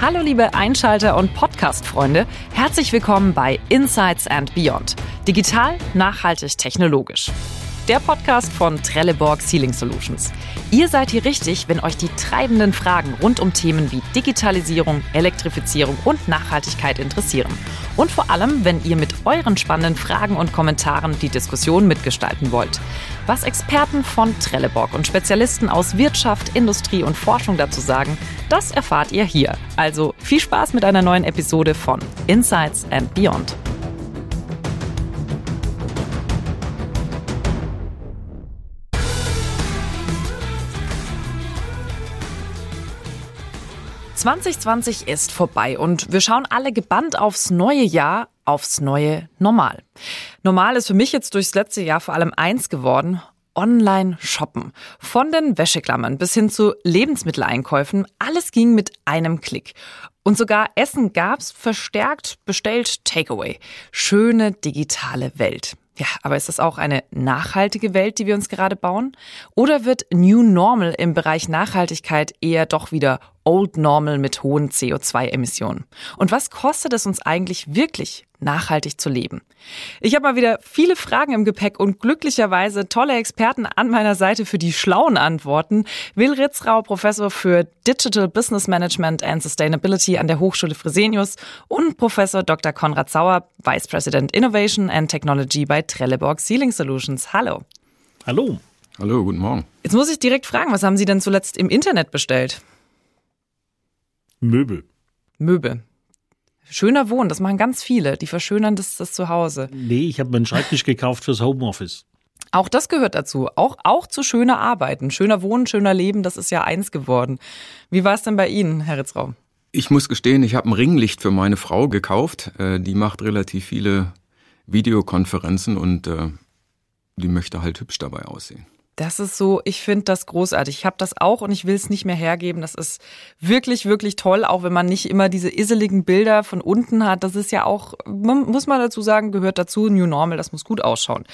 Hallo liebe Einschalter und Podcast-Freunde, herzlich willkommen bei Insights and Beyond. Digital, nachhaltig, technologisch der Podcast von Trelleborg Sealing Solutions. Ihr seid hier richtig, wenn euch die treibenden Fragen rund um Themen wie Digitalisierung, Elektrifizierung und Nachhaltigkeit interessieren. Und vor allem, wenn ihr mit euren spannenden Fragen und Kommentaren die Diskussion mitgestalten wollt. Was Experten von Trelleborg und Spezialisten aus Wirtschaft, Industrie und Forschung dazu sagen, das erfahrt ihr hier. Also viel Spaß mit einer neuen Episode von Insights and Beyond. 2020 ist vorbei und wir schauen alle gebannt aufs neue Jahr, aufs neue Normal. Normal ist für mich jetzt durchs letzte Jahr vor allem eins geworden. Online shoppen. Von den Wäscheklammern bis hin zu Lebensmitteleinkäufen, alles ging mit einem Klick. Und sogar Essen gab's verstärkt bestellt Takeaway. Schöne digitale Welt. Ja, aber ist das auch eine nachhaltige Welt, die wir uns gerade bauen? Oder wird New Normal im Bereich Nachhaltigkeit eher doch wieder Old Normal mit hohen CO2-Emissionen? Und was kostet es uns eigentlich wirklich, nachhaltig zu leben? Ich habe mal wieder viele Fragen im Gepäck und glücklicherweise tolle Experten an meiner Seite für die schlauen Antworten. Will Ritzrau, Professor für Digital Business Management and Sustainability an der Hochschule Fresenius und Professor Dr. Konrad Sauer, Vice President Innovation and Technology bei Trelleborg Sealing Solutions. Hallo. Hallo. Hallo, guten Morgen. Jetzt muss ich direkt fragen, was haben Sie denn zuletzt im Internet bestellt? Möbel. Möbel. Schöner Wohnen, das machen ganz viele. Die verschönern das, das Zuhause. Nee, ich habe mir einen Schreibtisch gekauft fürs Homeoffice. Auch das gehört dazu. Auch, auch zu schöner Arbeiten. Schöner Wohnen, schöner Leben, das ist ja eins geworden. Wie war es denn bei Ihnen, Herr Ritzrau? Ich muss gestehen, ich habe ein Ringlicht für meine Frau gekauft. Äh, die macht relativ viele Videokonferenzen und äh, die möchte halt hübsch dabei aussehen. Das ist so, ich finde das großartig. Ich habe das auch und ich will es nicht mehr hergeben. Das ist wirklich, wirklich toll, auch wenn man nicht immer diese iseligen Bilder von unten hat. Das ist ja auch, muss man dazu sagen, gehört dazu. New Normal, das muss gut ausschauen.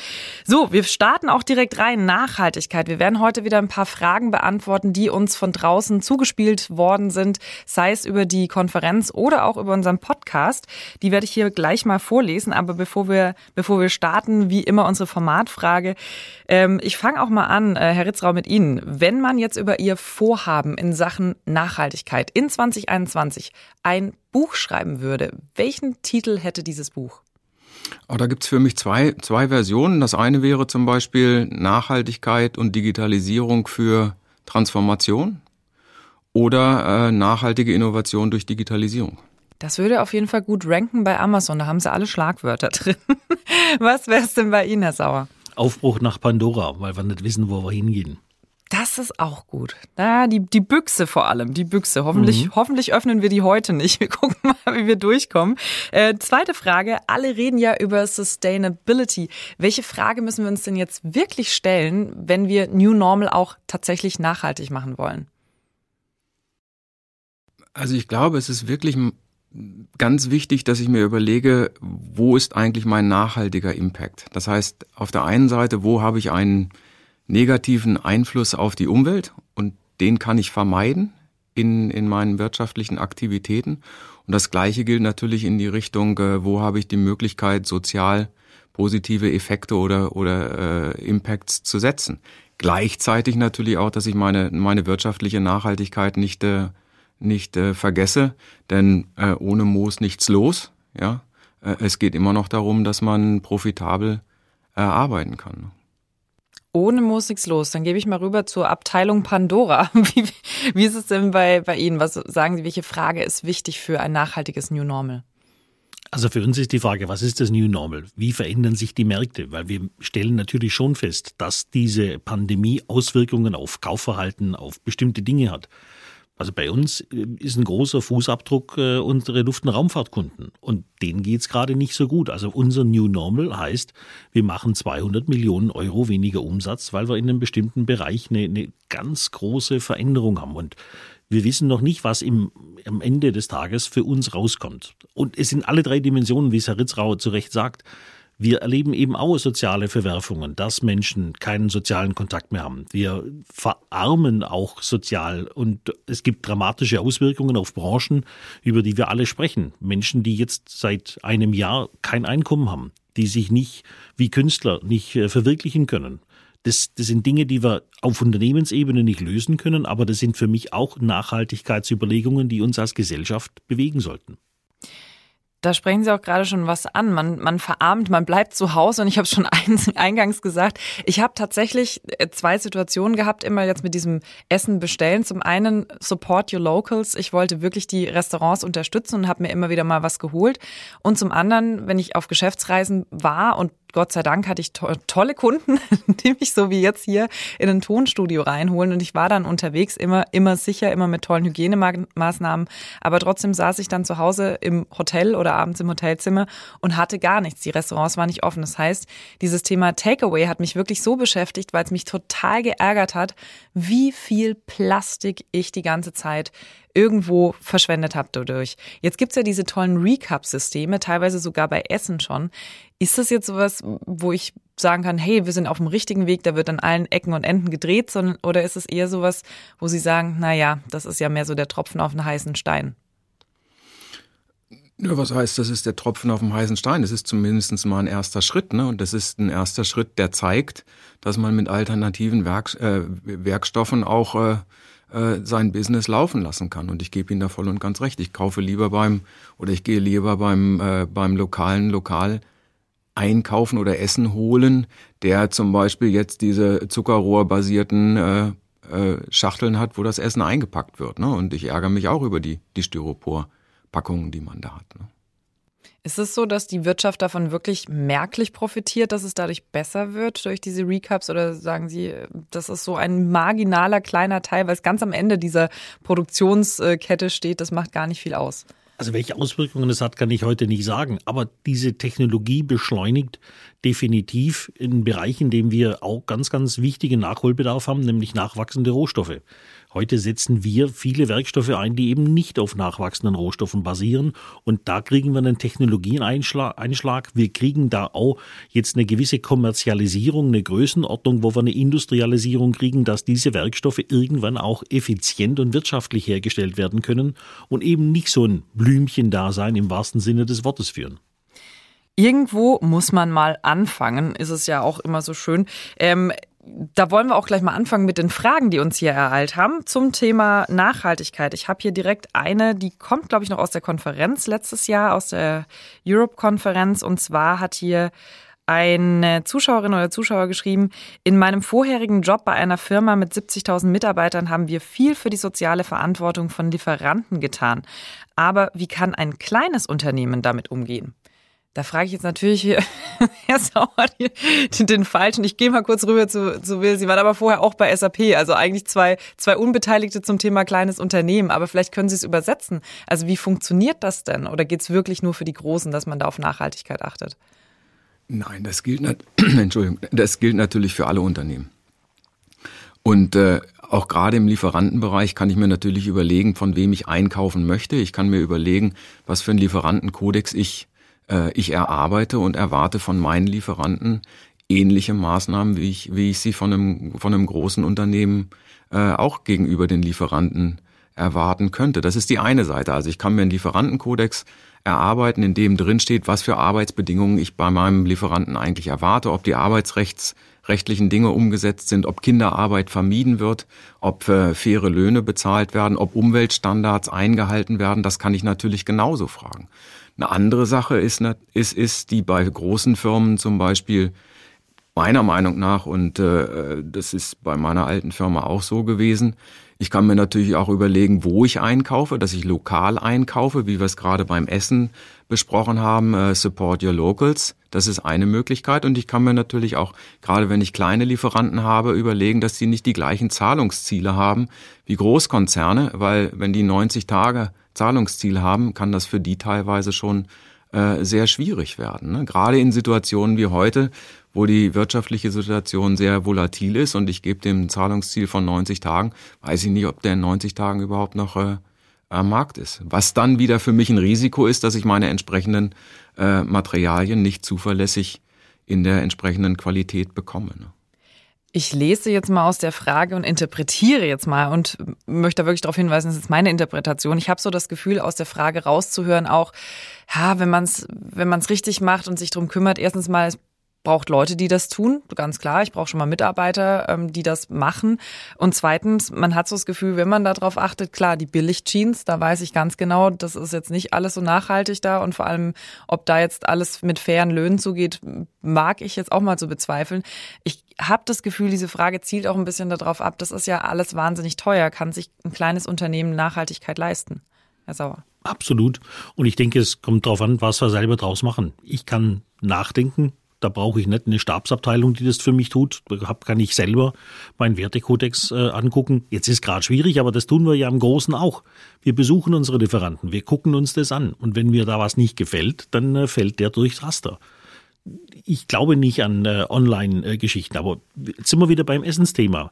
So, wir starten auch direkt rein. Nachhaltigkeit. Wir werden heute wieder ein paar Fragen beantworten, die uns von draußen zugespielt worden sind, sei es über die Konferenz oder auch über unseren Podcast. Die werde ich hier gleich mal vorlesen. Aber bevor wir, bevor wir starten, wie immer unsere Formatfrage. Ähm, ich fange auch mal an an, äh, Herr Ritzrau, mit Ihnen. Wenn man jetzt über Ihr Vorhaben in Sachen Nachhaltigkeit in 2021 ein Buch schreiben würde, welchen Titel hätte dieses Buch? Oh, da gibt's für mich zwei, zwei Versionen. Das eine wäre zum Beispiel Nachhaltigkeit und Digitalisierung für Transformation oder äh, nachhaltige Innovation durch Digitalisierung. Das würde auf jeden Fall gut ranken bei Amazon. Da haben sie alle Schlagwörter drin. Was wäre es denn bei Ihnen, Herr Sauer? Aufbruch nach Pandora, weil wir nicht wissen, wo wir hingehen. Das ist auch gut. Ja, die, die Büchse vor allem, die Büchse. Hoffentlich, mhm. hoffentlich öffnen wir die heute nicht. Wir gucken mal, wie wir durchkommen. Äh, zweite Frage. Alle reden ja über Sustainability. Welche Frage müssen wir uns denn jetzt wirklich stellen, wenn wir New Normal auch tatsächlich nachhaltig machen wollen? Also ich glaube, es ist wirklich ganz wichtig, dass ich mir überlege, wo ist eigentlich mein nachhaltiger Impact? Das heißt, auf der einen Seite, wo habe ich einen negativen Einfluss auf die Umwelt und den kann ich vermeiden in, in meinen wirtschaftlichen Aktivitäten. Und das Gleiche gilt natürlich in die Richtung, äh, wo habe ich die Möglichkeit, sozial positive Effekte oder, oder äh, Impacts zu setzen. Gleichzeitig natürlich auch, dass ich meine, meine wirtschaftliche Nachhaltigkeit nicht äh, nicht äh, vergesse, denn äh, ohne Moos nichts los. Ja, äh, es geht immer noch darum, dass man profitabel äh, arbeiten kann. Ohne Moos nichts los. Dann gebe ich mal rüber zur Abteilung Pandora. Wie, wie ist es denn bei, bei Ihnen? Was sagen Sie, welche Frage ist wichtig für ein nachhaltiges New Normal? Also für uns ist die Frage, was ist das New Normal? Wie verändern sich die Märkte? Weil wir stellen natürlich schon fest, dass diese Pandemie Auswirkungen auf Kaufverhalten, auf bestimmte Dinge hat. Also bei uns äh, ist ein großer Fußabdruck äh, unsere Luft- und Raumfahrtkunden. Und denen geht's gerade nicht so gut. Also unser New Normal heißt, wir machen 200 Millionen Euro weniger Umsatz, weil wir in einem bestimmten Bereich eine, eine ganz große Veränderung haben. Und wir wissen noch nicht, was im, am Ende des Tages für uns rauskommt. Und es sind alle drei Dimensionen, wie es Herr Ritzrau zu Recht sagt. Wir erleben eben auch soziale Verwerfungen, dass Menschen keinen sozialen Kontakt mehr haben. Wir verarmen auch sozial und es gibt dramatische Auswirkungen auf Branchen, über die wir alle sprechen. Menschen, die jetzt seit einem Jahr kein Einkommen haben, die sich nicht wie Künstler nicht äh, verwirklichen können. Das, das sind Dinge, die wir auf Unternehmensebene nicht lösen können, aber das sind für mich auch Nachhaltigkeitsüberlegungen, die uns als Gesellschaft bewegen sollten. Da sprechen Sie auch gerade schon was an. Man, man verarmt, man bleibt zu Hause und ich habe schon eingangs gesagt, ich habe tatsächlich äh, zwei Situationen gehabt, immer jetzt mit diesem Essen bestellen. Zum einen Support Your Locals. Ich wollte wirklich die Restaurants unterstützen und habe mir immer wieder mal was geholt. Und zum anderen, wenn ich auf Geschäftsreisen war und Gott sei Dank hatte ich to tolle Kunden, die mich so wie jetzt hier in ein Tonstudio reinholen. Und ich war dann unterwegs immer, immer sicher, immer mit tollen Hygienemaßnahmen. Aber trotzdem saß ich dann zu Hause im Hotel oder abends im Hotelzimmer und hatte gar nichts. Die Restaurants waren nicht offen. Das heißt, dieses Thema Takeaway hat mich wirklich so beschäftigt, weil es mich total geärgert hat, wie viel Plastik ich die ganze Zeit irgendwo verschwendet habe dadurch. Jetzt gibt's ja diese tollen Recap-Systeme, teilweise sogar bei Essen schon. Ist das jetzt sowas, wo ich sagen kann, hey, wir sind auf dem richtigen Weg, da wird an allen Ecken und Enden gedreht, sondern, oder ist es eher sowas, wo Sie sagen, na ja, das ist ja mehr so der Tropfen auf den heißen Stein? Ja, was heißt, das ist der Tropfen auf dem heißen Stein? Das ist zumindest mal ein erster Schritt, ne? Und das ist ein erster Schritt, der zeigt, dass man mit alternativen Werk, äh, Werkstoffen auch äh, äh, sein Business laufen lassen kann. Und ich gebe Ihnen da voll und ganz recht. Ich kaufe lieber beim oder ich gehe lieber beim äh, beim lokalen Lokal einkaufen oder Essen holen, der zum Beispiel jetzt diese Zuckerrohrbasierten äh, äh, Schachteln hat, wo das Essen eingepackt wird. Ne? Und ich ärgere mich auch über die, die Styropor-Packungen, die man da hat. Ne? Ist es so, dass die Wirtschaft davon wirklich merklich profitiert, dass es dadurch besser wird durch diese Recaps? Oder sagen Sie, das ist so ein marginaler kleiner Teil, weil es ganz am Ende dieser Produktionskette steht, das macht gar nicht viel aus? Also welche Auswirkungen es hat, kann ich heute nicht sagen. Aber diese Technologie beschleunigt definitiv in Bereichen, in denen wir auch ganz, ganz wichtigen Nachholbedarf haben, nämlich nachwachsende Rohstoffe. Heute setzen wir viele Werkstoffe ein, die eben nicht auf nachwachsenden Rohstoffen basieren. Und da kriegen wir einen Technologieeinschlag. Wir kriegen da auch jetzt eine gewisse Kommerzialisierung, eine Größenordnung, wo wir eine Industrialisierung kriegen, dass diese Werkstoffe irgendwann auch effizient und wirtschaftlich hergestellt werden können und eben nicht so ein Blümchen-Dasein im wahrsten Sinne des Wortes führen. Irgendwo muss man mal anfangen, ist es ja auch immer so schön. Ähm, da wollen wir auch gleich mal anfangen mit den Fragen, die uns hier ereilt haben zum Thema Nachhaltigkeit. Ich habe hier direkt eine, die kommt, glaube ich, noch aus der Konferenz letztes Jahr, aus der Europe-Konferenz. Und zwar hat hier eine Zuschauerin oder Zuschauer geschrieben, in meinem vorherigen Job bei einer Firma mit 70.000 Mitarbeitern haben wir viel für die soziale Verantwortung von Lieferanten getan. Aber wie kann ein kleines Unternehmen damit umgehen? Da frage ich jetzt natürlich Herr Sauer den, den falschen. Ich gehe mal kurz rüber zu, zu Will. Sie waren aber vorher auch bei SAP, also eigentlich zwei, zwei Unbeteiligte zum Thema kleines Unternehmen. Aber vielleicht können Sie es übersetzen. Also wie funktioniert das denn? Oder geht es wirklich nur für die Großen, dass man da auf Nachhaltigkeit achtet? Nein, das gilt, Entschuldigung, das gilt natürlich für alle Unternehmen. Und äh, auch gerade im Lieferantenbereich kann ich mir natürlich überlegen, von wem ich einkaufen möchte. Ich kann mir überlegen, was für einen Lieferantenkodex ich ich erarbeite und erwarte von meinen Lieferanten ähnliche Maßnahmen, wie ich, wie ich sie von einem, von einem großen Unternehmen äh, auch gegenüber den Lieferanten erwarten könnte. Das ist die eine Seite. Also ich kann mir einen Lieferantenkodex erarbeiten, in dem drin steht, was für Arbeitsbedingungen ich bei meinem Lieferanten eigentlich erwarte, ob die arbeitsrechtsrechtlichen Dinge umgesetzt sind, ob Kinderarbeit vermieden wird, ob äh, faire Löhne bezahlt werden, ob Umweltstandards eingehalten werden. Das kann ich natürlich genauso fragen. Eine andere Sache ist, ist, ist die bei großen Firmen zum Beispiel meiner Meinung nach, und äh, das ist bei meiner alten Firma auch so gewesen, ich kann mir natürlich auch überlegen, wo ich einkaufe, dass ich lokal einkaufe, wie wir es gerade beim Essen besprochen haben, äh, Support Your Locals. Das ist eine Möglichkeit. Und ich kann mir natürlich auch, gerade wenn ich kleine Lieferanten habe, überlegen, dass sie nicht die gleichen Zahlungsziele haben wie Großkonzerne, weil wenn die 90 Tage Zahlungsziel haben, kann das für die teilweise schon äh, sehr schwierig werden. Ne? Gerade in Situationen wie heute, wo die wirtschaftliche Situation sehr volatil ist und ich gebe dem Zahlungsziel von 90 Tagen, weiß ich nicht, ob der in 90 Tagen überhaupt noch äh, am Markt ist. Was dann wieder für mich ein Risiko ist, dass ich meine entsprechenden äh, Materialien nicht zuverlässig in der entsprechenden Qualität bekomme. Ne? Ich lese jetzt mal aus der Frage und interpretiere jetzt mal und möchte wirklich darauf hinweisen, das ist meine Interpretation. Ich habe so das Gefühl, aus der Frage rauszuhören, auch, ja, wenn man es wenn man's richtig macht und sich darum kümmert, erstens mal, es braucht Leute, die das tun, ganz klar. Ich brauche schon mal Mitarbeiter, ähm, die das machen. Und zweitens, man hat so das Gefühl, wenn man darauf achtet, klar, die Billig-Jeans, da weiß ich ganz genau, das ist jetzt nicht alles so nachhaltig da. Und vor allem, ob da jetzt alles mit fairen Löhnen zugeht, mag ich jetzt auch mal so bezweifeln. Ich habe das Gefühl, diese Frage zielt auch ein bisschen darauf ab, das ist ja alles wahnsinnig teuer. Kann sich ein kleines Unternehmen Nachhaltigkeit leisten? Herr Sauer. Absolut. Und ich denke, es kommt darauf an, was wir selber draus machen. Ich kann nachdenken, da brauche ich nicht eine Stabsabteilung, die das für mich tut. Da kann ich selber meinen Wertekodex äh, angucken. Jetzt ist gerade schwierig, aber das tun wir ja im Großen auch. Wir besuchen unsere Lieferanten, wir gucken uns das an. Und wenn mir da was nicht gefällt, dann äh, fällt der durchs Raster. Ich glaube nicht an äh, Online-Geschichten, aber jetzt sind wir wieder beim Essensthema.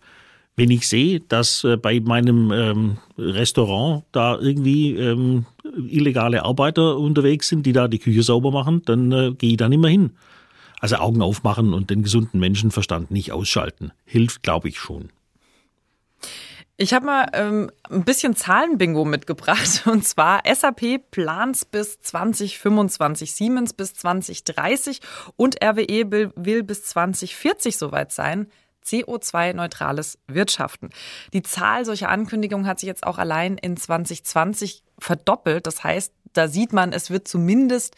Wenn ich sehe, dass äh, bei meinem ähm, Restaurant da irgendwie ähm, illegale Arbeiter unterwegs sind, die da die Küche sauber machen, dann äh, gehe ich da nicht mehr hin. Also Augen aufmachen und den gesunden Menschenverstand nicht ausschalten. Hilft, glaube ich, schon. Ich habe mal ähm, ein bisschen Zahlenbingo mitgebracht. Und zwar SAP plant bis 2025, Siemens bis 2030 und RWE will, will bis 2040 soweit sein. CO2-neutrales Wirtschaften. Die Zahl solcher Ankündigungen hat sich jetzt auch allein in 2020 verdoppelt. Das heißt, da sieht man, es wird zumindest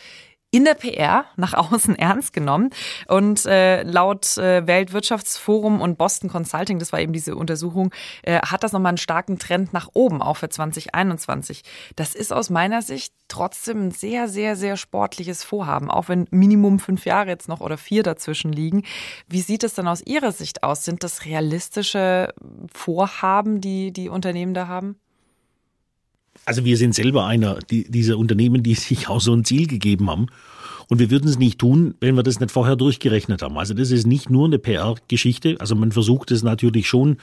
in der PR nach außen ernst genommen. Und äh, laut äh, Weltwirtschaftsforum und Boston Consulting, das war eben diese Untersuchung, äh, hat das nochmal einen starken Trend nach oben, auch für 2021. Das ist aus meiner Sicht trotzdem ein sehr, sehr, sehr sportliches Vorhaben, auch wenn Minimum fünf Jahre jetzt noch oder vier dazwischen liegen. Wie sieht es dann aus Ihrer Sicht aus? Sind das realistische Vorhaben, die die Unternehmen da haben? Also wir sind selber einer die, dieser Unternehmen, die sich auch so ein Ziel gegeben haben. Und wir würden es nicht tun, wenn wir das nicht vorher durchgerechnet haben. Also das ist nicht nur eine PR-Geschichte. Also man versucht es natürlich schon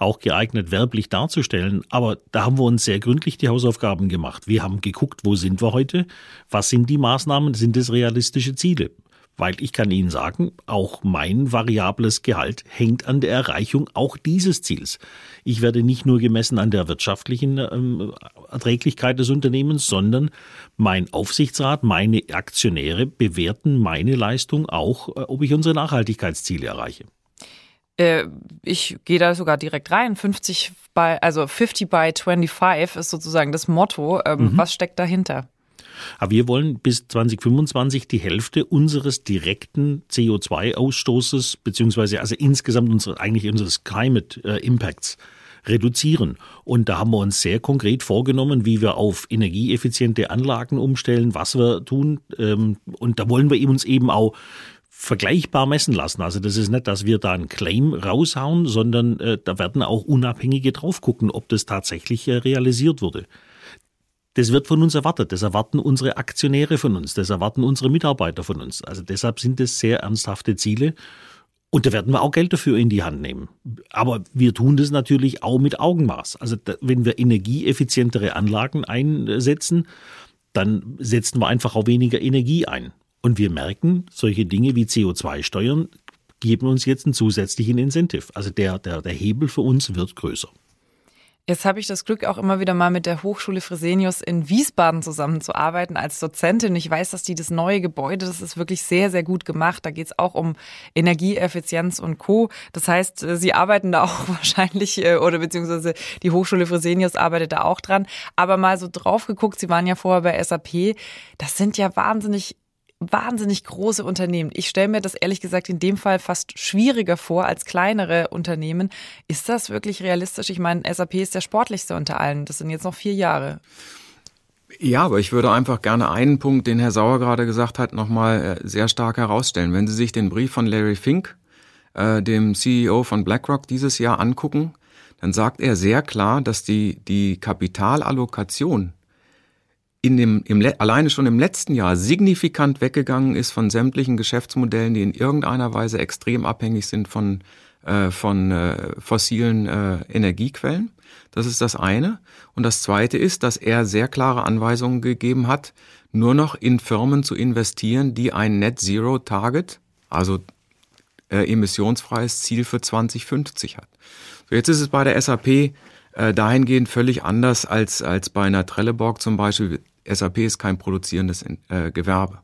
auch geeignet werblich darzustellen. Aber da haben wir uns sehr gründlich die Hausaufgaben gemacht. Wir haben geguckt, wo sind wir heute? Was sind die Maßnahmen? Sind es realistische Ziele? Weil ich kann Ihnen sagen, auch mein variables Gehalt hängt an der Erreichung auch dieses Ziels. Ich werde nicht nur gemessen an der wirtschaftlichen ähm, Erträglichkeit des Unternehmens, sondern mein Aufsichtsrat, meine Aktionäre bewerten meine Leistung auch, äh, ob ich unsere Nachhaltigkeitsziele erreiche. Äh, ich gehe da sogar direkt rein. 50 bei, also 50 by 25 ist sozusagen das Motto. Ähm, mhm. Was steckt dahinter? Aber wir wollen bis 2025 die Hälfte unseres direkten CO2-Ausstoßes, beziehungsweise also insgesamt unsere, eigentlich unseres Climate äh, Impacts reduzieren. Und da haben wir uns sehr konkret vorgenommen, wie wir auf energieeffiziente Anlagen umstellen, was wir tun. Ähm, und da wollen wir uns eben auch vergleichbar messen lassen. Also das ist nicht, dass wir da einen Claim raushauen, sondern äh, da werden auch Unabhängige drauf gucken, ob das tatsächlich äh, realisiert wurde. Das wird von uns erwartet. Das erwarten unsere Aktionäre von uns. Das erwarten unsere Mitarbeiter von uns. Also deshalb sind es sehr ernsthafte Ziele. Und da werden wir auch Geld dafür in die Hand nehmen. Aber wir tun das natürlich auch mit Augenmaß. Also wenn wir energieeffizientere Anlagen einsetzen, dann setzen wir einfach auch weniger Energie ein. Und wir merken, solche Dinge wie CO2-Steuern geben uns jetzt einen zusätzlichen Incentive. Also der, der, der Hebel für uns wird größer. Jetzt habe ich das Glück, auch immer wieder mal mit der Hochschule Fresenius in Wiesbaden zusammenzuarbeiten als Dozentin. Ich weiß, dass die das neue Gebäude, das ist wirklich sehr, sehr gut gemacht. Da geht es auch um Energieeffizienz und Co. Das heißt, äh, Sie arbeiten da auch wahrscheinlich, äh, oder beziehungsweise die Hochschule Fresenius arbeitet da auch dran. Aber mal so drauf geguckt, Sie waren ja vorher bei SAP. Das sind ja wahnsinnig wahnsinnig große Unternehmen. Ich stelle mir das ehrlich gesagt in dem Fall fast schwieriger vor als kleinere Unternehmen. Ist das wirklich realistisch? Ich meine, SAP ist der sportlichste unter allen. Das sind jetzt noch vier Jahre. Ja, aber ich würde einfach gerne einen Punkt, den Herr Sauer gerade gesagt hat, nochmal äh, sehr stark herausstellen. Wenn Sie sich den Brief von Larry Fink, äh, dem CEO von BlackRock, dieses Jahr angucken, dann sagt er sehr klar, dass die, die Kapitalallokation in dem, im, alleine schon im letzten Jahr signifikant weggegangen ist von sämtlichen Geschäftsmodellen, die in irgendeiner Weise extrem abhängig sind von, äh, von äh, fossilen äh, Energiequellen. Das ist das eine. Und das zweite ist, dass er sehr klare Anweisungen gegeben hat, nur noch in Firmen zu investieren, die ein Net Zero Target also äh, emissionsfreies Ziel für 2050 hat. So, jetzt ist es bei der SAP äh, dahingehend völlig anders als, als bei einer Trelleborg zum Beispiel. SAP ist kein produzierendes äh, Gewerbe.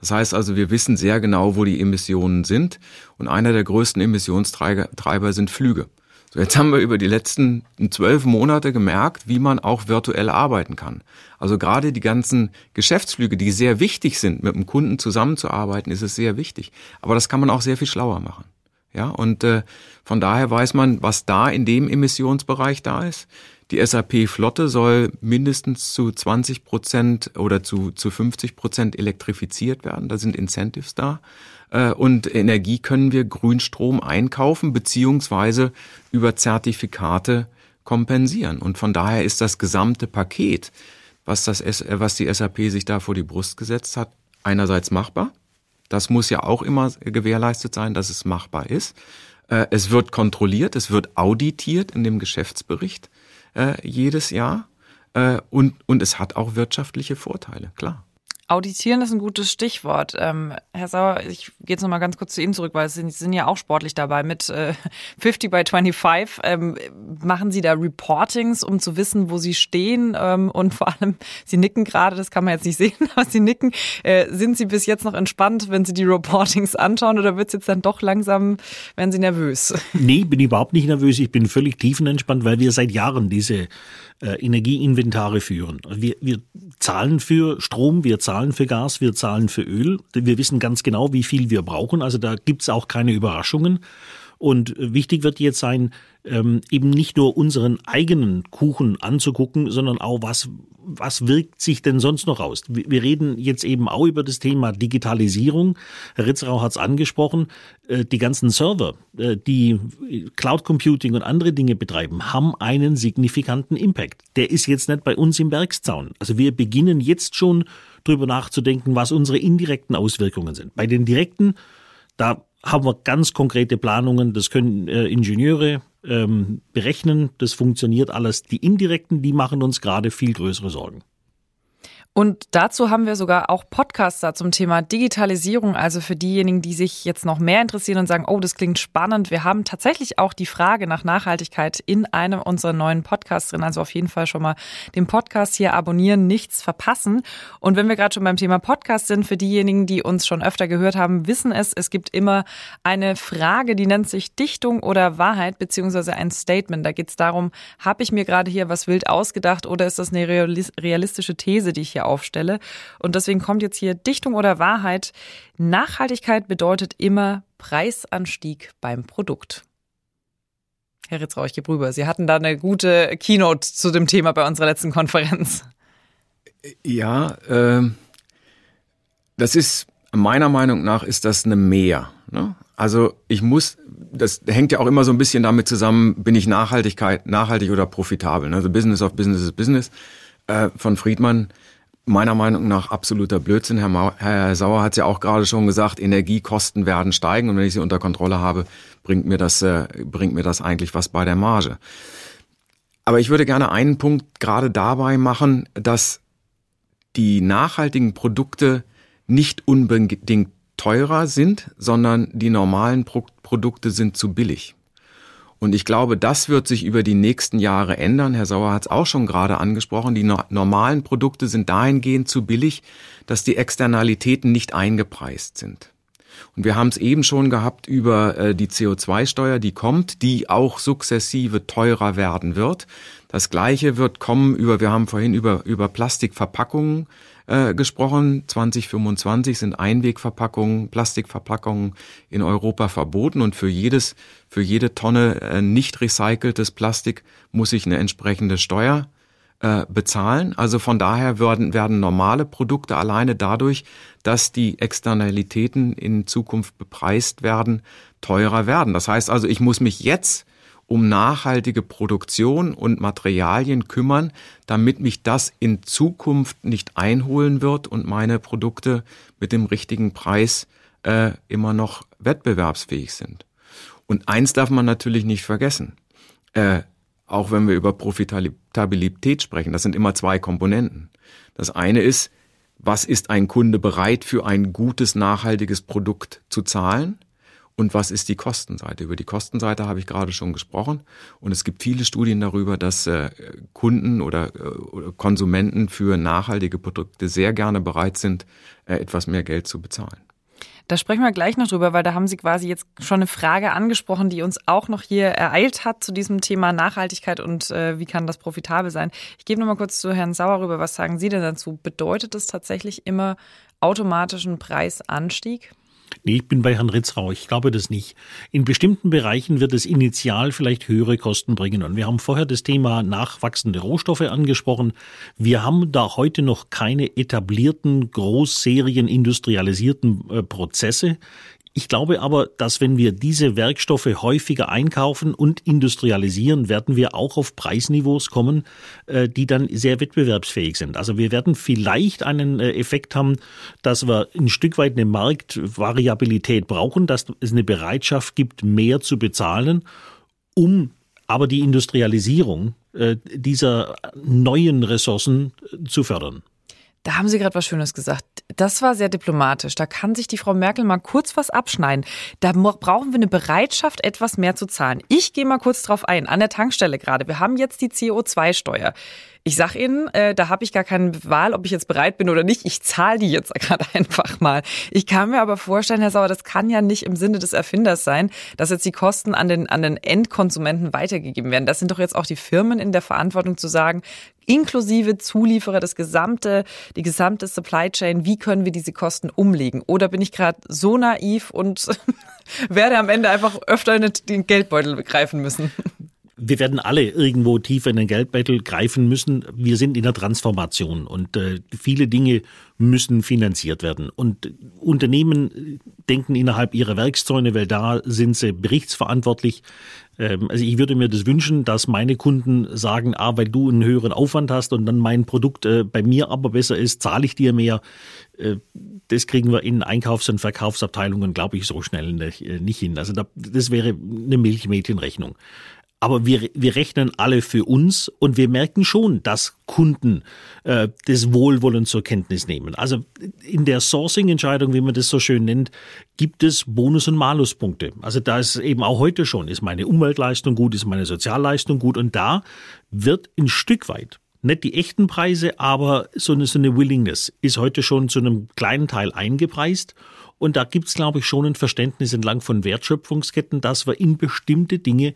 Das heißt also, wir wissen sehr genau, wo die Emissionen sind. Und einer der größten Emissionstreiber sind Flüge. So, jetzt haben wir über die letzten zwölf Monate gemerkt, wie man auch virtuell arbeiten kann. Also gerade die ganzen Geschäftsflüge, die sehr wichtig sind, mit dem Kunden zusammenzuarbeiten, ist es sehr wichtig. Aber das kann man auch sehr viel schlauer machen. Ja, und äh, von daher weiß man, was da in dem Emissionsbereich da ist. Die SAP-Flotte soll mindestens zu 20 Prozent oder zu, zu 50 Prozent elektrifiziert werden. Da sind Incentives da. Äh, und Energie können wir Grünstrom einkaufen beziehungsweise über Zertifikate kompensieren. Und von daher ist das gesamte Paket, was, das, äh, was die SAP sich da vor die Brust gesetzt hat, einerseits machbar. Das muss ja auch immer gewährleistet sein, dass es machbar ist. Äh, es wird kontrolliert, es wird auditiert in dem Geschäftsbericht jedes Jahr. Und, und es hat auch wirtschaftliche Vorteile, klar. Auditieren ist ein gutes Stichwort. Ähm, Herr Sauer, ich gehe jetzt nochmal ganz kurz zu Ihnen zurück, weil Sie sind, sind ja auch sportlich dabei. Mit äh, 50 by 25 ähm, machen Sie da Reportings, um zu wissen, wo Sie stehen? Ähm, und vor allem, Sie nicken gerade, das kann man jetzt nicht sehen, aber Sie nicken. Äh, sind Sie bis jetzt noch entspannt, wenn Sie die Reportings anschauen oder wird es jetzt dann doch langsam, werden Sie nervös? Nee, bin überhaupt nicht nervös. Ich bin völlig tiefenentspannt, weil wir seit Jahren diese Energieinventare führen. Wir, wir zahlen für Strom, wir zahlen für Gas, wir zahlen für Öl. Wir wissen ganz genau, wie viel wir brauchen. Also da gibt's auch keine Überraschungen. Und wichtig wird jetzt sein, ähm, eben nicht nur unseren eigenen Kuchen anzugucken, sondern auch was, was wirkt sich denn sonst noch aus? Wir reden jetzt eben auch über das Thema Digitalisierung. Herr Ritzrau hat es angesprochen. Äh, die ganzen Server, äh, die Cloud Computing und andere Dinge betreiben, haben einen signifikanten Impact. Der ist jetzt nicht bei uns im Werkszaun. Also wir beginnen jetzt schon drüber nachzudenken, was unsere indirekten Auswirkungen sind. Bei den direkten, da haben wir ganz konkrete Planungen, das können äh, Ingenieure ähm, berechnen, das funktioniert alles. Die indirekten, die machen uns gerade viel größere Sorgen. Und dazu haben wir sogar auch Podcaster zum Thema Digitalisierung. Also für diejenigen, die sich jetzt noch mehr interessieren und sagen, oh, das klingt spannend. Wir haben tatsächlich auch die Frage nach Nachhaltigkeit in einem unserer neuen Podcasts drin. Also auf jeden Fall schon mal den Podcast hier abonnieren, nichts verpassen. Und wenn wir gerade schon beim Thema Podcast sind, für diejenigen, die uns schon öfter gehört haben, wissen es, es gibt immer eine Frage, die nennt sich Dichtung oder Wahrheit, beziehungsweise ein Statement. Da geht es darum, habe ich mir gerade hier was wild ausgedacht oder ist das eine realistische These, die ich hier aufstelle. Und deswegen kommt jetzt hier Dichtung oder Wahrheit. Nachhaltigkeit bedeutet immer Preisanstieg beim Produkt. Herr Ritzrau, ich gebe rüber. Sie hatten da eine gute Keynote zu dem Thema bei unserer letzten Konferenz. Ja, äh, das ist meiner Meinung nach ist das eine Mehr. Ne? Also ich muss, das hängt ja auch immer so ein bisschen damit zusammen, bin ich Nachhaltigkeit, nachhaltig oder profitabel. Ne? Also Business of Business is Business äh, von Friedmann meiner Meinung nach absoluter Blödsinn. Herr, Ma Herr Sauer hat es ja auch gerade schon gesagt, Energiekosten werden steigen und wenn ich sie unter Kontrolle habe, bringt mir das, äh, bringt mir das eigentlich was bei der Marge. Aber ich würde gerne einen Punkt gerade dabei machen, dass die nachhaltigen Produkte nicht unbedingt teurer sind, sondern die normalen Pro Produkte sind zu billig. Und ich glaube, das wird sich über die nächsten Jahre ändern. Herr Sauer hat es auch schon gerade angesprochen. Die no normalen Produkte sind dahingehend zu billig, dass die Externalitäten nicht eingepreist sind. Und wir haben es eben schon gehabt über äh, die CO2-Steuer, die kommt, die auch sukzessive teurer werden wird. Das Gleiche wird kommen über, wir haben vorhin über, über Plastikverpackungen äh, gesprochen. 2025 sind Einwegverpackungen, Plastikverpackungen in Europa verboten und für jedes, für jede Tonne äh, nicht recyceltes Plastik muss ich eine entsprechende Steuer äh, bezahlen. Also von daher werden, werden normale Produkte alleine dadurch, dass die Externalitäten in Zukunft bepreist werden, teurer werden. Das heißt also, ich muss mich jetzt um nachhaltige Produktion und Materialien kümmern, damit mich das in Zukunft nicht einholen wird und meine Produkte mit dem richtigen Preis äh, immer noch wettbewerbsfähig sind. Und eins darf man natürlich nicht vergessen. Äh, auch wenn wir über Profitabilität sprechen, das sind immer zwei Komponenten. Das eine ist, was ist ein Kunde bereit für ein gutes, nachhaltiges Produkt zu zahlen und was ist die Kostenseite. Über die Kostenseite habe ich gerade schon gesprochen und es gibt viele Studien darüber, dass äh, Kunden oder, äh, oder, Konsumenten für nachhaltige Produkte sehr gerne bereit sind, äh, etwas mehr Geld zu bezahlen. Da sprechen wir gleich noch drüber, weil da haben Sie quasi jetzt schon eine Frage angesprochen, die uns auch noch hier ereilt hat zu diesem Thema Nachhaltigkeit und äh, wie kann das profitabel sein. Ich gebe noch mal kurz zu Herrn Sauer rüber. Was sagen Sie denn dazu? Bedeutet es tatsächlich immer automatischen Preisanstieg? Nee, ich bin bei Herrn Ritzrau. Ich glaube das nicht. In bestimmten Bereichen wird es initial vielleicht höhere Kosten bringen. Und wir haben vorher das Thema nachwachsende Rohstoffe angesprochen. Wir haben da heute noch keine etablierten, großserien industrialisierten äh, Prozesse. Ich glaube aber, dass wenn wir diese Werkstoffe häufiger einkaufen und industrialisieren, werden wir auch auf Preisniveaus kommen, äh, die dann sehr wettbewerbsfähig sind. Also wir werden vielleicht einen äh, Effekt haben, dass wir ein Stück weit eine Marktvariabilität brauchen, dass es eine Bereitschaft gibt, mehr zu bezahlen, um aber die Industrialisierung äh, dieser neuen Ressourcen zu fördern. Da haben Sie gerade was Schönes gesagt. Das war sehr diplomatisch. Da kann sich die Frau Merkel mal kurz was abschneiden. Da brauchen wir eine Bereitschaft, etwas mehr zu zahlen. Ich gehe mal kurz drauf ein. An der Tankstelle gerade. Wir haben jetzt die CO2-Steuer. Ich sag Ihnen, äh, da habe ich gar keine Wahl, ob ich jetzt bereit bin oder nicht. Ich zahle die jetzt gerade einfach mal. Ich kann mir aber vorstellen, Herr Sauer, das kann ja nicht im Sinne des Erfinders sein, dass jetzt die Kosten an den, an den Endkonsumenten weitergegeben werden. Das sind doch jetzt auch die Firmen in der Verantwortung zu sagen, inklusive Zulieferer, das gesamte, die gesamte Supply Chain, wie können wir diese Kosten umlegen? Oder bin ich gerade so naiv und werde am Ende einfach öfter den Geldbeutel begreifen müssen? Wir werden alle irgendwo tiefer in den Geldbeutel greifen müssen. Wir sind in der Transformation und äh, viele Dinge müssen finanziert werden. Und Unternehmen denken innerhalb ihrer Werkszäune, weil da sind sie berichtsverantwortlich. Ähm, also ich würde mir das wünschen, dass meine Kunden sagen, ah, weil du einen höheren Aufwand hast und dann mein Produkt äh, bei mir aber besser ist, zahle ich dir mehr. Äh, das kriegen wir in Einkaufs- und Verkaufsabteilungen, glaube ich, so schnell nicht, äh, hin. Also da, das wäre eine Milchmädchenrechnung. Aber wir, wir rechnen alle für uns und wir merken schon, dass Kunden äh, das Wohlwollen zur Kenntnis nehmen. Also in der Sourcing-Entscheidung, wie man das so schön nennt, gibt es Bonus- und Maluspunkte. Also da ist eben auch heute schon, ist meine Umweltleistung gut, ist meine Sozialleistung gut und da wird ein Stück weit nicht die echten Preise, aber so eine, so eine Willingness ist heute schon zu einem kleinen Teil eingepreist. Und da gibt's glaube ich, schon ein Verständnis entlang von Wertschöpfungsketten, dass wir in bestimmte Dinge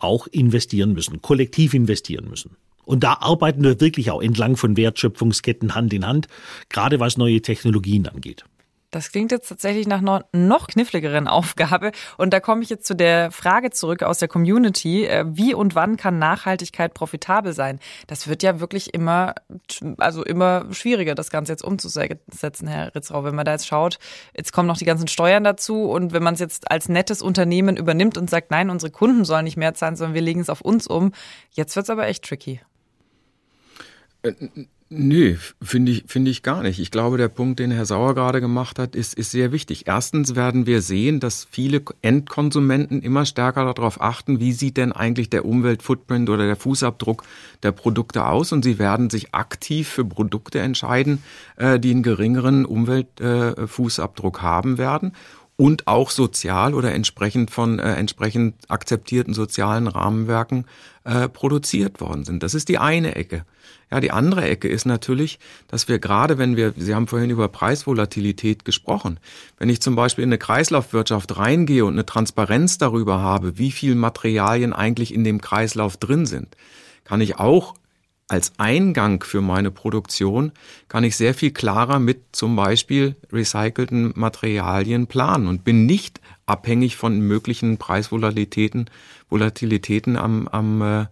auch investieren müssen, kollektiv investieren müssen. Und da arbeiten wir wirklich auch entlang von Wertschöpfungsketten Hand in Hand, gerade was neue Technologien angeht. Das klingt jetzt tatsächlich nach einer noch kniffligeren Aufgabe. Und da komme ich jetzt zu der Frage zurück aus der Community. Äh, wie und wann kann Nachhaltigkeit profitabel sein? Das wird ja wirklich immer, also immer schwieriger, das Ganze jetzt umzusetzen, Herr Ritzrau. Wenn man da jetzt schaut, jetzt kommen noch die ganzen Steuern dazu. Und wenn man es jetzt als nettes Unternehmen übernimmt und sagt, nein, unsere Kunden sollen nicht mehr zahlen, sondern wir legen es auf uns um. Jetzt wird es aber echt tricky. Nö, finde ich, finde ich gar nicht. Ich glaube, der Punkt, den Herr Sauer gerade gemacht hat, ist, ist sehr wichtig. Erstens werden wir sehen, dass viele Endkonsumenten immer stärker darauf achten, wie sieht denn eigentlich der Umweltfootprint oder der Fußabdruck der Produkte aus und sie werden sich aktiv für Produkte entscheiden, äh, die einen geringeren Umweltfußabdruck äh, haben werden und auch sozial oder entsprechend von äh, entsprechend akzeptierten sozialen Rahmenwerken äh, produziert worden sind. Das ist die eine Ecke. Ja, die andere Ecke ist natürlich, dass wir gerade, wenn wir, Sie haben vorhin über Preisvolatilität gesprochen, wenn ich zum Beispiel in eine Kreislaufwirtschaft reingehe und eine Transparenz darüber habe, wie viel Materialien eigentlich in dem Kreislauf drin sind, kann ich auch als Eingang für meine Produktion kann ich sehr viel klarer mit zum Beispiel recycelten Materialien planen und bin nicht abhängig von möglichen Preisvolatilitäten Volatilitäten am, am äh,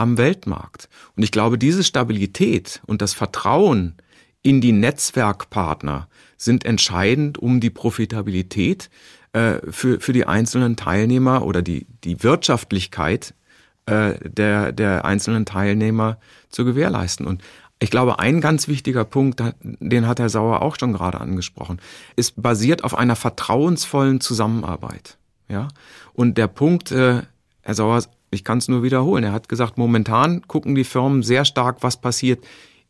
am Weltmarkt. Und ich glaube, diese Stabilität und das Vertrauen in die Netzwerkpartner sind entscheidend, um die Profitabilität äh, für, für die einzelnen Teilnehmer oder die, die Wirtschaftlichkeit äh, der, der einzelnen Teilnehmer zu gewährleisten. Und ich glaube, ein ganz wichtiger Punkt, den hat Herr Sauer auch schon gerade angesprochen, ist basiert auf einer vertrauensvollen Zusammenarbeit. Ja, und der Punkt, äh, Herr Sauer ich kann es nur wiederholen. Er hat gesagt, momentan gucken die Firmen sehr stark, was passiert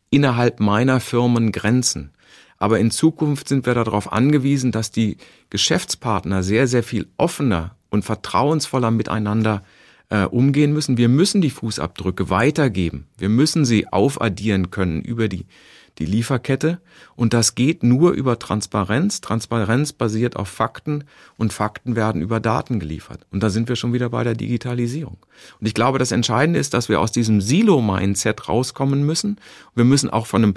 innerhalb meiner Firmengrenzen. Aber in Zukunft sind wir darauf angewiesen, dass die Geschäftspartner sehr, sehr viel offener und vertrauensvoller miteinander äh, umgehen müssen. Wir müssen die Fußabdrücke weitergeben. Wir müssen sie aufaddieren können über die, die Lieferkette. Und das geht nur über Transparenz. Transparenz basiert auf Fakten und Fakten werden über Daten geliefert. Und da sind wir schon wieder bei der Digitalisierung. Und ich glaube, das Entscheidende ist, dass wir aus diesem Silo-Mindset rauskommen müssen. Wir müssen auch von einem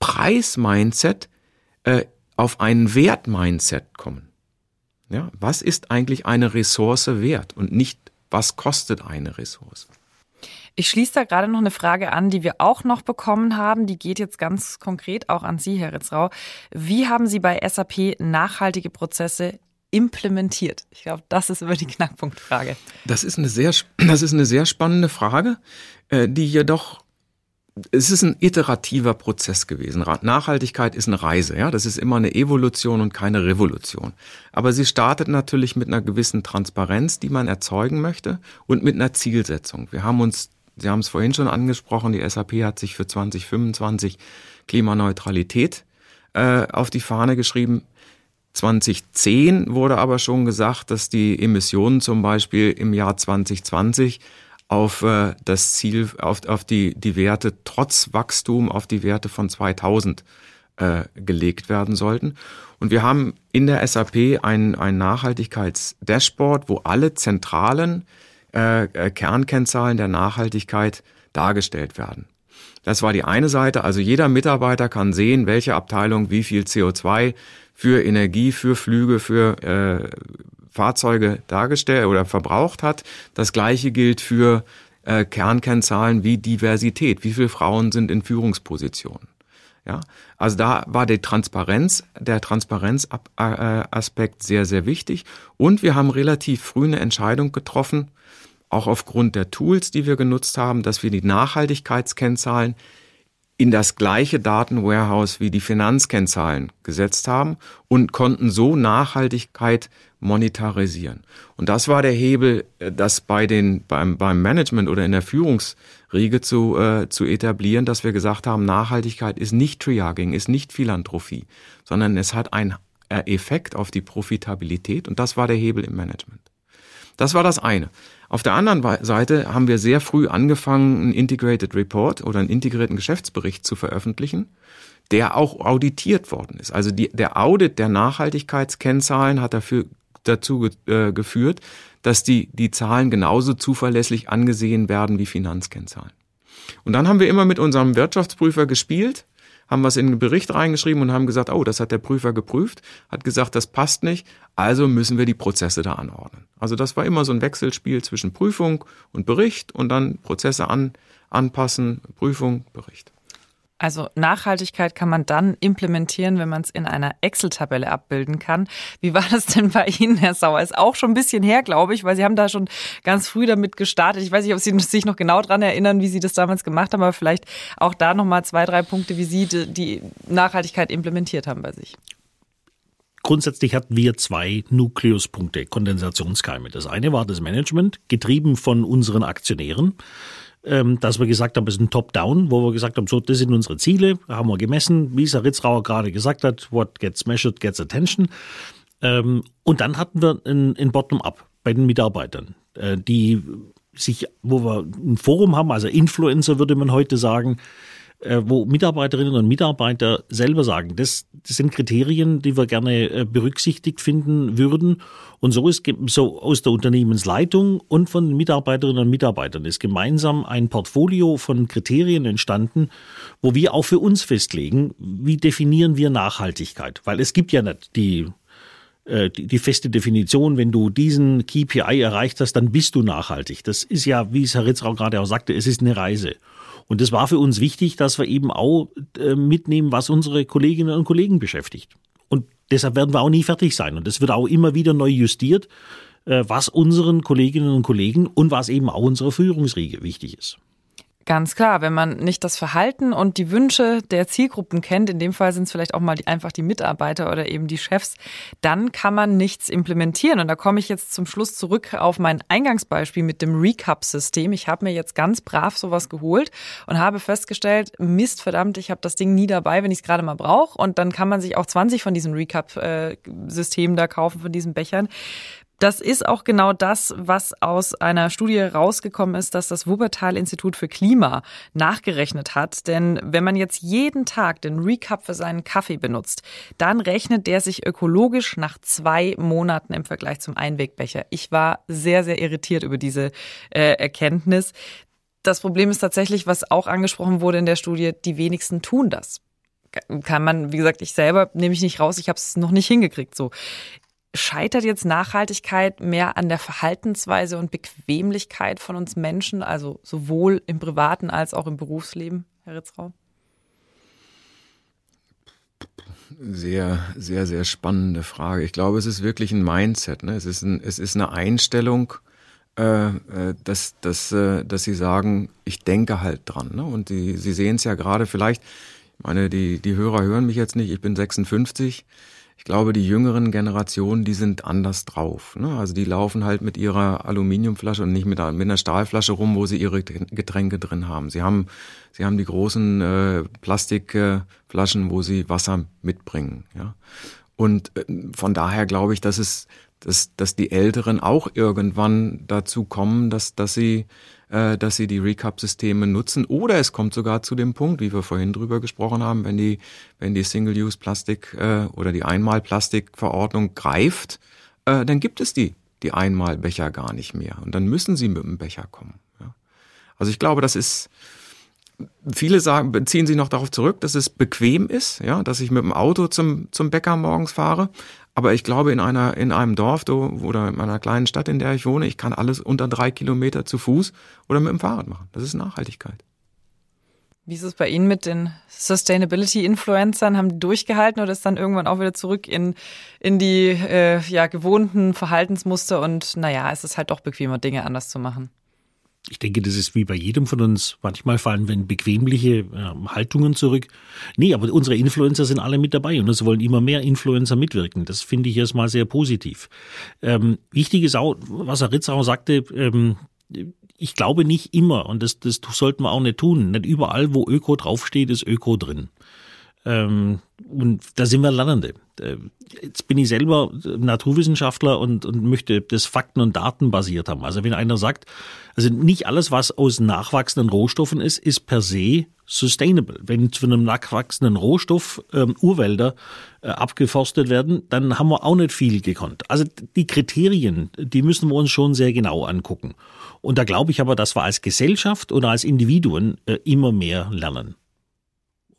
Preis-Mindset äh, auf einen Wert-Mindset kommen. Ja, was ist eigentlich eine Ressource wert und nicht was kostet eine Ressource? Ich schließe da gerade noch eine Frage an, die wir auch noch bekommen haben. Die geht jetzt ganz konkret auch an Sie, Herr Ritzrau. Wie haben Sie bei SAP nachhaltige Prozesse implementiert? Ich glaube, das ist immer die Knackpunktfrage. Das ist eine sehr, das ist eine sehr spannende Frage, äh, die jedoch es ist ein iterativer Prozess gewesen. Nachhaltigkeit ist eine Reise, ja. Das ist immer eine Evolution und keine Revolution. Aber sie startet natürlich mit einer gewissen Transparenz, die man erzeugen möchte und mit einer Zielsetzung. Wir haben uns, Sie haben es vorhin schon angesprochen, die SAP hat sich für 2025 Klimaneutralität äh, auf die Fahne geschrieben. 2010 wurde aber schon gesagt, dass die Emissionen zum Beispiel im Jahr 2020 auf äh, das Ziel, auf, auf die, die Werte trotz Wachstum auf die Werte von 2000 äh, gelegt werden sollten. Und wir haben in der SAP ein, ein Nachhaltigkeitsdashboard, wo alle zentralen äh, äh, Kernkennzahlen der Nachhaltigkeit dargestellt werden. Das war die eine Seite. Also jeder Mitarbeiter kann sehen, welche Abteilung wie viel CO2 für Energie, für Flüge, für äh, Fahrzeuge dargestellt oder verbraucht hat. Das gleiche gilt für äh, Kernkennzahlen wie Diversität. Wie viele Frauen sind in Führungspositionen? Ja, also da war die Transparenz, der Transparenzaspekt sehr, sehr wichtig. Und wir haben relativ früh eine Entscheidung getroffen, auch aufgrund der Tools, die wir genutzt haben, dass wir die Nachhaltigkeitskennzahlen in das gleiche Datenwarehouse wie die Finanzkennzahlen gesetzt haben und konnten so Nachhaltigkeit monetarisieren. Und das war der Hebel, äh, das bei den, beim, beim Management oder in der Führungsriege zu, äh, zu etablieren, dass wir gesagt haben, Nachhaltigkeit ist nicht Triaging, ist nicht Philanthropie, sondern es hat einen Effekt auf die Profitabilität und das war der Hebel im Management. Das war das eine. Auf der anderen Seite haben wir sehr früh angefangen, einen Integrated Report oder einen integrierten Geschäftsbericht zu veröffentlichen, der auch auditiert worden ist. Also die, der Audit der Nachhaltigkeitskennzahlen hat dafür dazu äh, geführt, dass die, die Zahlen genauso zuverlässig angesehen werden wie Finanzkennzahlen. Und dann haben wir immer mit unserem Wirtschaftsprüfer gespielt haben was in den Bericht reingeschrieben und haben gesagt, oh, das hat der Prüfer geprüft, hat gesagt, das passt nicht, also müssen wir die Prozesse da anordnen. Also das war immer so ein Wechselspiel zwischen Prüfung und Bericht und dann Prozesse an, anpassen, Prüfung, Bericht. Also Nachhaltigkeit kann man dann implementieren, wenn man es in einer Excel-Tabelle abbilden kann. Wie war das denn bei Ihnen, Herr Sauer? Ist auch schon ein bisschen her, glaube ich, weil Sie haben da schon ganz früh damit gestartet. Ich weiß nicht, ob Sie sich noch genau daran erinnern, wie Sie das damals gemacht haben, aber vielleicht auch da nochmal zwei, drei Punkte, wie Sie die Nachhaltigkeit implementiert haben bei sich. Grundsätzlich hatten wir zwei Nukleuspunkte, Kondensationskeime. Das eine war das Management, getrieben von unseren Aktionären dass wir gesagt haben, es ist ein Top-Down, wo wir gesagt haben, so, das sind unsere Ziele, haben wir gemessen, wie es Herr Ritzrauer gerade gesagt hat, what gets measured gets attention. Ähm, und dann hatten wir ein, ein Bottom-up bei den Mitarbeitern, äh, die sich, wo wir ein Forum haben, also Influencer würde man heute sagen, wo Mitarbeiterinnen und Mitarbeiter selber sagen, das, das sind Kriterien, die wir gerne äh, berücksichtigt finden würden. Und so ist so aus der Unternehmensleitung und von Mitarbeiterinnen und Mitarbeitern ist gemeinsam ein Portfolio von Kriterien entstanden, wo wir auch für uns festlegen, wie definieren wir Nachhaltigkeit. Weil es gibt ja nicht die äh, die, die feste Definition, wenn du diesen KPI erreicht hast, dann bist du nachhaltig. Das ist ja, wie es Herr Ritzrau gerade auch sagte, es ist eine Reise. Und das war für uns wichtig, dass wir eben auch äh, mitnehmen, was unsere Kolleginnen und Kollegen beschäftigt. Und deshalb werden wir auch nie fertig sein. Und das wird auch immer wieder neu justiert, äh, was unseren Kolleginnen und Kollegen und was eben auch unserer Führungsriege wichtig ist. Ganz klar, wenn man nicht das Verhalten und die Wünsche der Zielgruppen kennt, in dem Fall sind es vielleicht auch mal die, einfach die Mitarbeiter oder eben die Chefs, dann kann man nichts implementieren. Und da komme ich jetzt zum Schluss zurück auf mein Eingangsbeispiel mit dem Recap-System. Ich habe mir jetzt ganz brav sowas geholt und habe festgestellt, Mist, verdammt, ich habe das Ding nie dabei, wenn ich es gerade mal brauche. Und dann kann man sich auch 20 von diesen Recap-Systemen da kaufen, von diesen Bechern. Das ist auch genau das, was aus einer Studie rausgekommen ist, dass das Wuppertal-Institut für Klima nachgerechnet hat. Denn wenn man jetzt jeden Tag den Recap für seinen Kaffee benutzt, dann rechnet der sich ökologisch nach zwei Monaten im Vergleich zum Einwegbecher. Ich war sehr, sehr irritiert über diese äh, Erkenntnis. Das Problem ist tatsächlich, was auch angesprochen wurde in der Studie, die wenigsten tun das kann man, wie gesagt, ich selber nehme ich nicht raus, ich habe es noch nicht hingekriegt. So, Scheitert jetzt Nachhaltigkeit mehr an der Verhaltensweise und Bequemlichkeit von uns Menschen, also sowohl im privaten als auch im Berufsleben, Herr Ritzrau? Sehr, sehr, sehr spannende Frage. Ich glaube, es ist wirklich ein Mindset. Ne? Es, ist ein, es ist eine Einstellung, äh, äh dass, dass, äh, dass Sie sagen, ich denke halt dran. Ne? Und die, Sie sehen es ja gerade vielleicht, ich meine, die, die Hörer hören mich jetzt nicht, ich bin 56 ich glaube, die jüngeren Generationen, die sind anders drauf. Ne? Also die laufen halt mit ihrer Aluminiumflasche und nicht mit, mit einer Stahlflasche rum, wo sie ihre Getränke drin haben. Sie haben, sie haben die großen äh, Plastikflaschen, wo sie Wasser mitbringen. Ja? Und äh, von daher glaube ich, dass es, dass, dass die Älteren auch irgendwann dazu kommen, dass, dass sie äh, dass sie die Recap-Systeme nutzen. Oder es kommt sogar zu dem Punkt, wie wir vorhin drüber gesprochen haben, wenn die, wenn die Single-Use-Plastik äh, oder die Einmal-Plastik-Verordnung greift, äh, dann gibt es die, die Einmalbecher gar nicht mehr. Und dann müssen sie mit dem Becher kommen. Ja. Also ich glaube, das ist, Viele sagen, beziehen sich noch darauf zurück, dass es bequem ist, ja, dass ich mit dem Auto zum, zum Bäcker morgens fahre. Aber ich glaube, in einer, in einem Dorf oder in einer kleinen Stadt, in der ich wohne, ich kann alles unter drei Kilometer zu Fuß oder mit dem Fahrrad machen. Das ist Nachhaltigkeit. Wie ist es bei Ihnen mit den Sustainability-Influencern? Haben die durchgehalten oder ist dann irgendwann auch wieder zurück in, in die äh, ja, gewohnten Verhaltensmuster und naja, es ist halt doch bequemer, Dinge anders zu machen? Ich denke, das ist wie bei jedem von uns. Manchmal fallen wir in bequemliche äh, Haltungen zurück. Nee, aber unsere Influencer sind alle mit dabei und es wollen immer mehr Influencer mitwirken. Das finde ich erstmal sehr positiv. Ähm, wichtig ist auch, was Herr Ritzauer sagte, ähm, ich glaube nicht immer, und das, das sollten wir auch nicht tun. Nicht überall, wo Öko draufsteht, ist Öko drin. Ähm, und da sind wir Lernende. Äh, jetzt bin ich selber Naturwissenschaftler und, und möchte das Fakten- und Daten basiert haben. Also wenn einer sagt, also nicht alles, was aus nachwachsenden Rohstoffen ist, ist per se sustainable. Wenn zu einem nachwachsenden Rohstoff ähm, Urwälder äh, abgeforstet werden, dann haben wir auch nicht viel gekonnt. Also die Kriterien, die müssen wir uns schon sehr genau angucken. Und da glaube ich aber, dass wir als Gesellschaft oder als Individuen äh, immer mehr lernen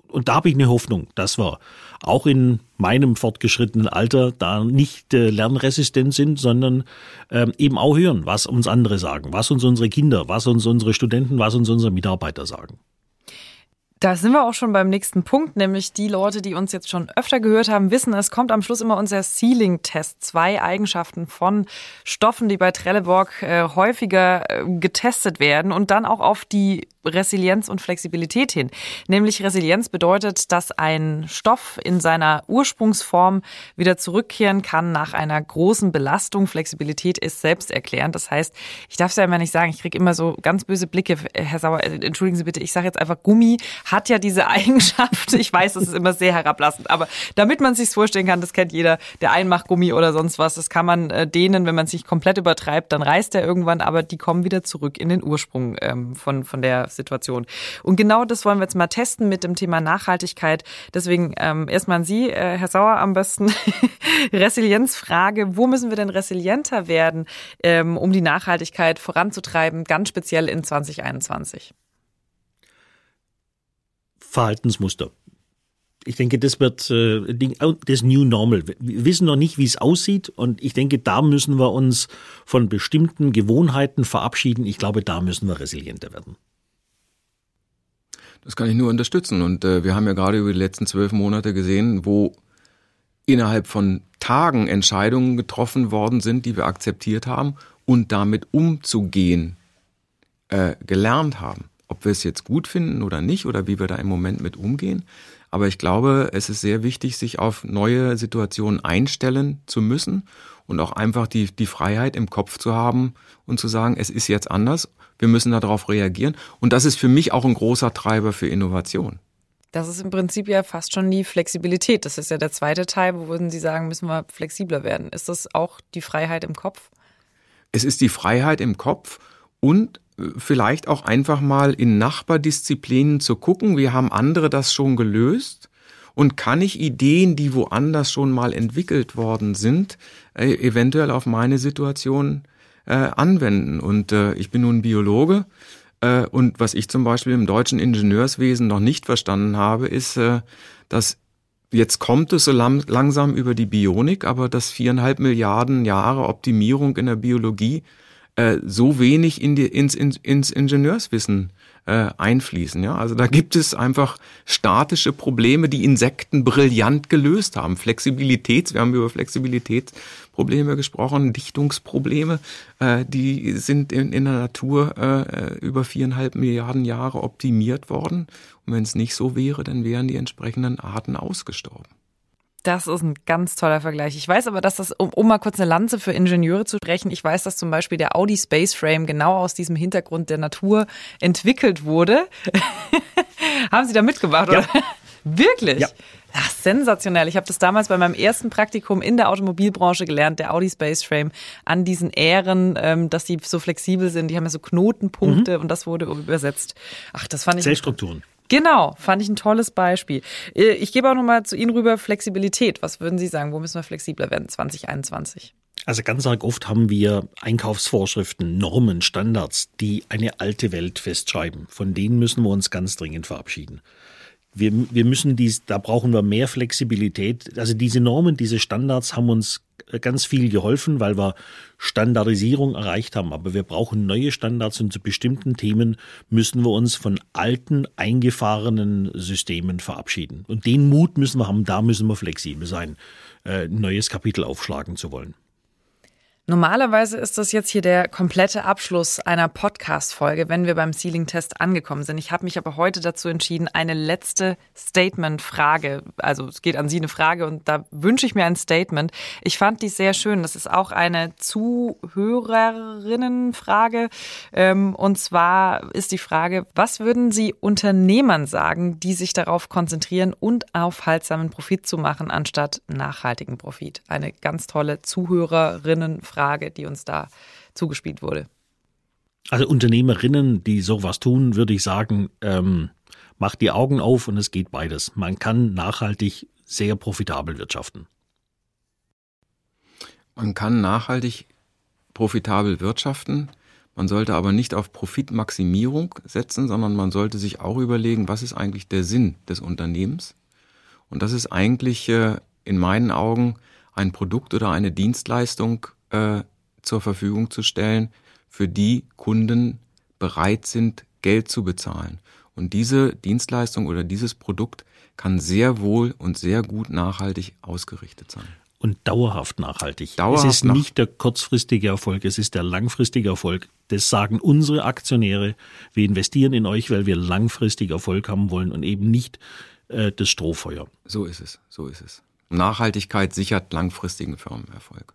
und da habe ich eine Hoffnung, dass wir auch in meinem fortgeschrittenen Alter da nicht äh, lernresistent sind, sondern ähm, eben auch hören, was uns andere sagen, was uns unsere Kinder, was uns unsere Studenten, was uns unsere Mitarbeiter sagen. Da sind wir auch schon beim nächsten Punkt, nämlich die Leute, die uns jetzt schon öfter gehört haben, wissen, es kommt am Schluss immer unser Ceiling-Test. Zwei Eigenschaften von Stoffen, die bei Trelleborg äh, häufiger äh, getestet werden und dann auch auf die Resilienz und Flexibilität hin. Nämlich Resilienz bedeutet, dass ein Stoff in seiner Ursprungsform wieder zurückkehren kann nach einer großen Belastung. Flexibilität ist selbsterklärend. Das heißt, ich darf es ja immer nicht sagen, ich kriege immer so ganz böse Blicke. Herr Sauer, äh, entschuldigen Sie bitte, ich sage jetzt einfach, Gummi hat ja diese Eigenschaft. Ich weiß, das ist immer sehr herablassend, aber damit man sich vorstellen kann, das kennt jeder, der Einmachgummi oder sonst was, das kann man äh, dehnen, wenn man sich komplett übertreibt, dann reißt er irgendwann, aber die kommen wieder zurück in den Ursprung ähm, von, von der Situation. Und genau das wollen wir jetzt mal testen mit dem Thema Nachhaltigkeit. Deswegen ähm, erstmal an Sie, äh, Herr Sauer, am besten Resilienzfrage. Wo müssen wir denn resilienter werden, ähm, um die Nachhaltigkeit voranzutreiben, ganz speziell in 2021? Verhaltensmuster. Ich denke, das wird äh, das New Normal. Wir wissen noch nicht, wie es aussieht und ich denke, da müssen wir uns von bestimmten Gewohnheiten verabschieden. Ich glaube, da müssen wir resilienter werden. Das kann ich nur unterstützen. Und äh, wir haben ja gerade über die letzten zwölf Monate gesehen, wo innerhalb von Tagen Entscheidungen getroffen worden sind, die wir akzeptiert haben und damit umzugehen äh, gelernt haben. Ob wir es jetzt gut finden oder nicht oder wie wir da im Moment mit umgehen. Aber ich glaube, es ist sehr wichtig, sich auf neue Situationen einstellen zu müssen und auch einfach die, die Freiheit im Kopf zu haben und zu sagen, es ist jetzt anders, wir müssen darauf reagieren. Und das ist für mich auch ein großer Treiber für Innovation. Das ist im Prinzip ja fast schon die Flexibilität. Das ist ja der zweite Teil, wo würden Sie sagen, müssen wir flexibler werden. Ist das auch die Freiheit im Kopf? Es ist die Freiheit im Kopf und vielleicht auch einfach mal in Nachbardisziplinen zu gucken, wie haben andere das schon gelöst und kann ich Ideen, die woanders schon mal entwickelt worden sind, äh, eventuell auf meine Situation äh, anwenden. Und äh, ich bin nun Biologe äh, und was ich zum Beispiel im deutschen Ingenieurswesen noch nicht verstanden habe, ist, äh, dass Jetzt kommt es so langsam über die Bionik, aber dass viereinhalb Milliarden Jahre Optimierung in der Biologie äh, so wenig in die, ins, ins, ins Ingenieurswissen äh, einfließen. Ja? Also da gibt es einfach statische Probleme, die Insekten brillant gelöst haben. Flexibilität, wir haben über Flexibilitätsprobleme gesprochen, Dichtungsprobleme, äh, die sind in, in der Natur äh, über viereinhalb Milliarden Jahre optimiert worden. Und wenn es nicht so wäre, dann wären die entsprechenden Arten ausgestorben. Das ist ein ganz toller Vergleich. Ich weiß aber, dass das, um, um, mal kurz eine Lanze für Ingenieure zu sprechen, ich weiß, dass zum Beispiel der Audi Space Frame genau aus diesem Hintergrund der Natur entwickelt wurde. Haben Sie da mitgemacht, ja. oder? Wirklich? Ja. Ach, sensationell. Ich habe das damals bei meinem ersten Praktikum in der Automobilbranche gelernt, der Audi Space Frame, an diesen Ähren, ähm, dass die so flexibel sind. Die haben ja so Knotenpunkte mhm. und das wurde übersetzt. Ach, das fand ich. Zellstrukturen. Genau, fand ich ein tolles Beispiel. Äh, ich gebe auch nochmal zu Ihnen rüber Flexibilität. Was würden Sie sagen? Wo müssen wir flexibler werden 2021? Also ganz arg oft haben wir Einkaufsvorschriften, Normen, Standards, die eine alte Welt festschreiben. Von denen müssen wir uns ganz dringend verabschieden. Wir, wir müssen dies, da brauchen wir mehr Flexibilität. Also diese Normen, diese Standards haben uns ganz viel geholfen, weil wir Standardisierung erreicht haben. Aber wir brauchen neue Standards und zu bestimmten Themen müssen wir uns von alten, eingefahrenen Systemen verabschieden. Und den Mut müssen wir haben, da müssen wir flexibel sein, äh, ein neues Kapitel aufschlagen zu wollen. Normalerweise ist das jetzt hier der komplette Abschluss einer Podcast-Folge, wenn wir beim Ceiling-Test angekommen sind. Ich habe mich aber heute dazu entschieden, eine letzte Statement-Frage, also es geht an Sie eine Frage und da wünsche ich mir ein Statement. Ich fand die sehr schön. Das ist auch eine Zuhörerinnenfrage. Ähm, und zwar ist die Frage, was würden Sie Unternehmern sagen, die sich darauf konzentrieren und aufhaltsamen Profit zu machen, anstatt nachhaltigen Profit? Eine ganz tolle Zuhörerinnenfrage. Frage, die uns da zugespielt wurde. Also Unternehmerinnen, die sowas tun, würde ich sagen, ähm, macht die Augen auf und es geht beides. Man kann nachhaltig sehr profitabel wirtschaften. Man kann nachhaltig profitabel wirtschaften. Man sollte aber nicht auf Profitmaximierung setzen, sondern man sollte sich auch überlegen, was ist eigentlich der Sinn des Unternehmens? Und das ist eigentlich äh, in meinen Augen ein Produkt oder eine Dienstleistung, äh, zur Verfügung zu stellen, für die Kunden bereit sind, Geld zu bezahlen. Und diese Dienstleistung oder dieses Produkt kann sehr wohl und sehr gut nachhaltig ausgerichtet sein. Und dauerhaft nachhaltig. Dauerhaft es ist nicht der kurzfristige Erfolg, es ist der langfristige Erfolg. Das sagen unsere Aktionäre. Wir investieren in euch, weil wir langfristig Erfolg haben wollen und eben nicht äh, das Strohfeuer. So ist es, so ist es. Nachhaltigkeit sichert langfristigen Firmenerfolg.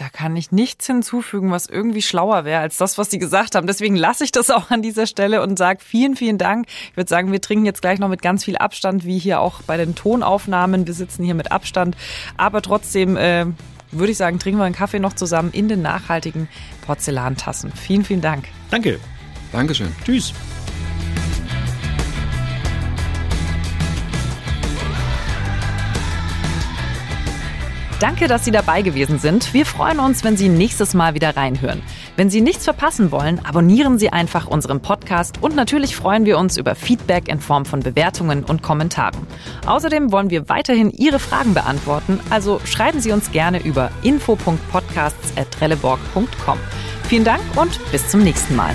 Da kann ich nichts hinzufügen, was irgendwie schlauer wäre als das, was Sie gesagt haben. Deswegen lasse ich das auch an dieser Stelle und sage vielen, vielen Dank. Ich würde sagen, wir trinken jetzt gleich noch mit ganz viel Abstand, wie hier auch bei den Tonaufnahmen. Wir sitzen hier mit Abstand. Aber trotzdem äh, würde ich sagen, trinken wir einen Kaffee noch zusammen in den nachhaltigen Porzellantassen. Vielen, vielen Dank. Danke. Dankeschön. Tschüss. Danke, dass Sie dabei gewesen sind. Wir freuen uns, wenn Sie nächstes Mal wieder reinhören. Wenn Sie nichts verpassen wollen, abonnieren Sie einfach unseren Podcast und natürlich freuen wir uns über Feedback in Form von Bewertungen und Kommentaren. Außerdem wollen wir weiterhin Ihre Fragen beantworten, also schreiben Sie uns gerne über info.podcasts.trelleborg.com. Vielen Dank und bis zum nächsten Mal.